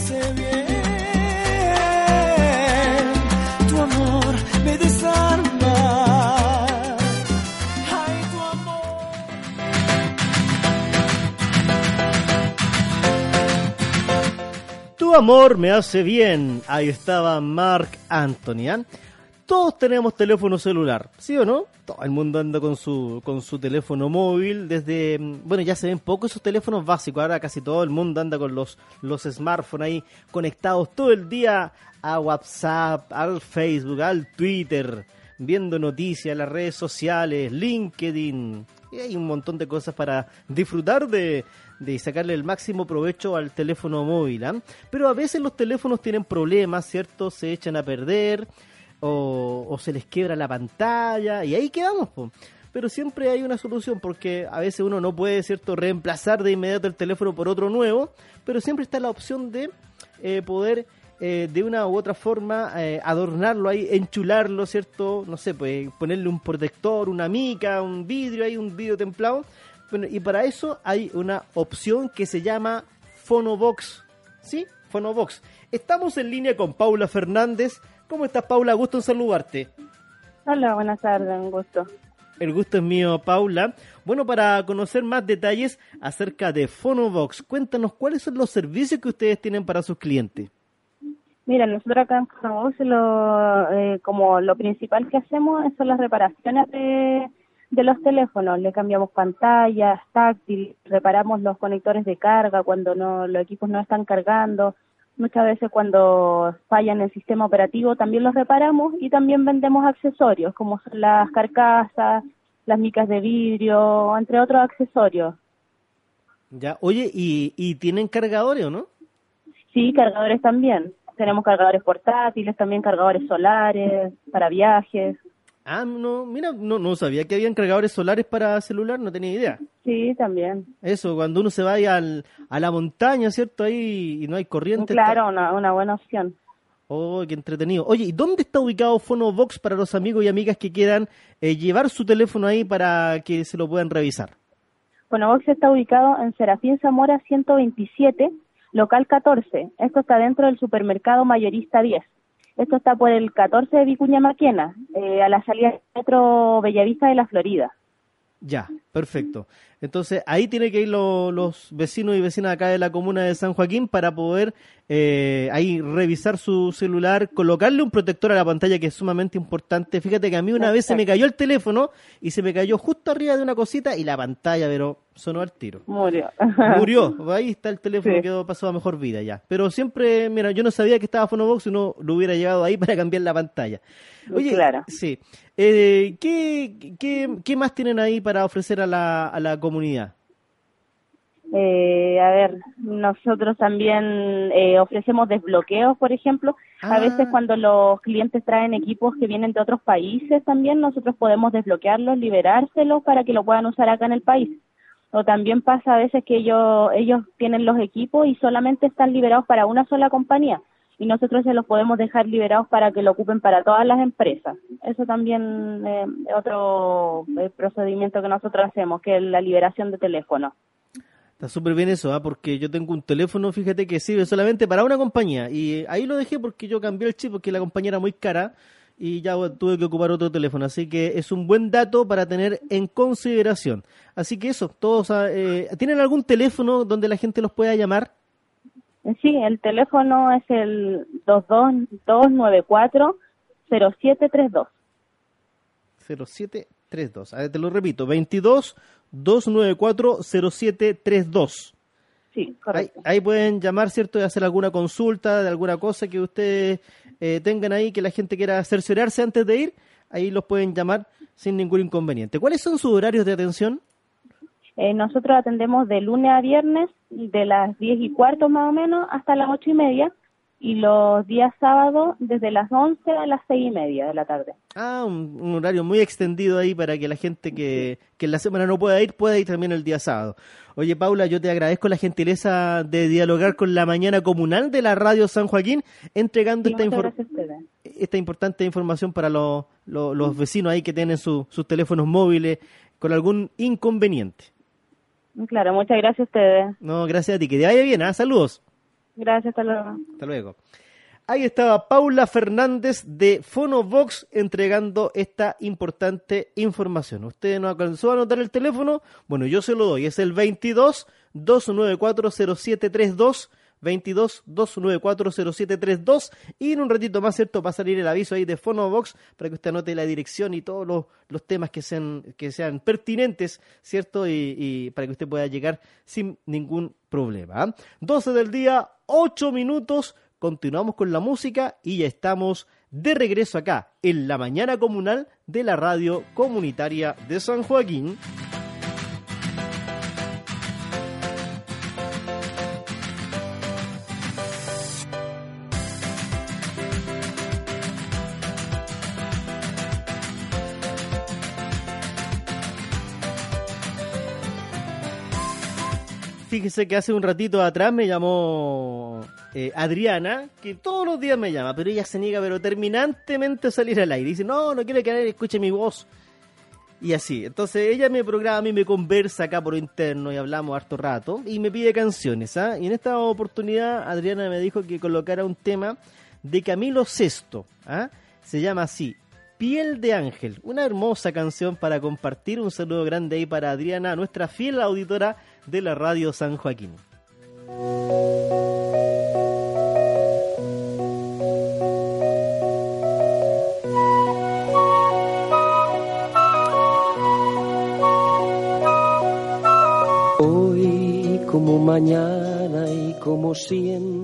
hace bien. Tu amor me desarma. Ay, tu amor. Tu amor me hace bien. Ahí estaba Mark Anthony. ¿ah? Todos tenemos teléfono celular, ¿sí o no? Todo el mundo anda con su, con su teléfono móvil. Desde, mm, bueno, ya se ven pocos esos teléfonos básicos. Ahora casi todo el mundo anda con los, los smartphones ahí conectados todo el día a WhatsApp, al Facebook, al Twitter, viendo noticias, las redes sociales, LinkedIn. Y hay un montón de cosas para disfrutar de, de sacarle el máximo provecho al teléfono móvil. ¿ah? Pero a veces los teléfonos tienen problemas, ¿cierto? Se echan a perder o, se les quiebra la pantalla y ahí quedamos. Pero siempre hay una solución porque a veces uno no puede, ¿cierto?, reemplazar de inmediato el teléfono por otro nuevo, pero siempre está la opción de eh, poder eh, de una u otra forma eh, adornarlo ahí, enchularlo, ¿cierto? No sé, pues ponerle un protector, una mica, un vidrio ahí, un vidrio templado. Bueno, y para eso hay una opción que se llama Phonobox. ¿Sí? Phonobox. Estamos en línea con Paula Fernández. ¿Cómo estás, Paula? Gusto en saludarte. Hola, buenas tardes, un gusto. El gusto es mío, Paula. Bueno, para conocer más detalles acerca de Phonobox, cuéntanos cuáles son los servicios que ustedes tienen para sus clientes. Mira, nosotros acá en Phonobox lo, eh, como lo principal que hacemos son las reparaciones de, de los teléfonos. Le cambiamos pantallas, táctil, reparamos los conectores de carga cuando no los equipos no están cargando. Muchas veces cuando fallan el sistema operativo también los reparamos y también vendemos accesorios como son las carcasas, las micas de vidrio, entre otros accesorios. Ya, oye, ¿y, y tienen cargadores o no? Sí, cargadores también. Tenemos cargadores portátiles, también cargadores solares para viajes. Ah, no, mira, no, no sabía que habían cargadores solares para celular, no tenía idea. Sí, también. Eso, cuando uno se vaya al, a la montaña, ¿cierto? Ahí y no hay corriente. Claro, una, una buena opción. Oh, qué entretenido. Oye, ¿y dónde está ubicado Phonobox para los amigos y amigas que quieran eh, llevar su teléfono ahí para que se lo puedan revisar? Phonobox está ubicado en Serafín Zamora 127, local 14. Esto está dentro del supermercado mayorista 10. Esto está por el 14 de Vicuña Maquena, eh, a la salida del metro Bellavista de la Florida. Ya, perfecto. Entonces ahí tiene que ir lo- los vecinos y vecinas acá de la comuna de San Joaquín para poder eh, ahí revisar su celular, colocarle un protector a la pantalla que es sumamente importante. Fíjate que a mí una vez se me cayó el teléfono y se me cayó justo arriba de una cosita y la pantalla, pero sonó al tiro. Murió. Murió, ahí está el teléfono, Sí. quedó pasó a mejor vida ya. Pero siempre, mira, yo no sabía que estaba Phonobox y no lo hubiera llevado ahí para cambiar la pantalla. Oye, Claro. sí. Eh, ¿qué, qué, qué más tienen ahí para ofrecer a la, a la comunidad? Eh, a ver, nosotros también eh, ofrecemos desbloqueos, por ejemplo. Ah. A veces cuando los clientes traen equipos que vienen de otros países también, nosotros podemos desbloquearlos, liberárselos para que lo puedan usar acá en el país. O también pasa a veces que ellos, ellos tienen los equipos y solamente están liberados para una sola compañía y nosotros se los podemos dejar liberados para que lo ocupen para todas las empresas. Eso también eh, es otro eh, procedimiento que nosotros hacemos, que es la liberación de teléfono. Está súper bien eso, ¿ah? porque yo tengo un teléfono, fíjate que sirve solamente para una compañía y ahí lo dejé porque yo cambié el chip porque la compañía era muy cara y ya tuve que ocupar otro teléfono, así que es un buen dato para tener en consideración. Así que eso, todos, ah, eh, ¿tienen algún teléfono donde la gente los pueda llamar? Sí, el teléfono es el 22294-0732. 0732. A ver, te lo repito, 22 294 0732. Sí, Ahí, correcto. ahí pueden llamar, ¿cierto? Y hacer alguna consulta de alguna cosa que ustedes eh, tengan ahí, que la gente quiera cerciorarse antes de ir. Ahí los pueden llamar sin ningún inconveniente. ¿Cuáles son sus horarios de atención? Eh, nosotros atendemos de lunes a viernes, de las 10 y cuarto más o menos hasta las 8 y media, y los días sábados desde las 11 a las 6 y media de la tarde. Ah, un, un horario muy extendido ahí para que la gente que, que en la semana no pueda ir, pueda ir también el día sábado. Oye, Paula, yo te agradezco la gentileza de dialogar con la mañana comunal de la Radio San Joaquín, entregando Sí, esta, infor- esta importante información para los, los, los vecinos ahí que tienen su- sus teléfonos móviles con algún inconveniente. Claro, muchas gracias a ustedes. No, gracias a ti. Que te vaya bien, ¿ah? Saludos. Gracias, hasta luego. Hasta luego. Ahí estaba Paula Fernández de Fonovox entregando esta importante información. ¿Usted no alcanzó a anotar el teléfono? Bueno, yo se lo doy. Es el 22 294 0732 22 294 0732 y en un ratito más, ¿cierto? Va a salir el aviso ahí de Fonovox para que usted anote la dirección y todos los, los temas que sean, que sean pertinentes, ¿cierto? Y, y para que usted pueda llegar sin ningún problema. 12 del día, 8 minutos continuamos con la música y ya estamos de regreso acá en la mañana comunal de la radio comunitaria de San Joaquín. Fíjese que hace un ratito atrás me llamó eh, Adriana, que todos los días me llama, pero ella se niega pero terminantemente a salir al aire. Dice, no, no quiere que nadie escuche mi voz. Y así, entonces ella me programa y me conversa acá por interno y hablamos harto rato y me pide canciones. ¿ah? Y en esta oportunidad Adriana me dijo que colocara un tema de Camilo Sesto. ¿ah? Se llama así, Piel de Ángel. Una hermosa canción para compartir. Un saludo grande ahí para Adriana, nuestra fiel auditora de la radio San Joaquín. Hoy como mañana y como siempre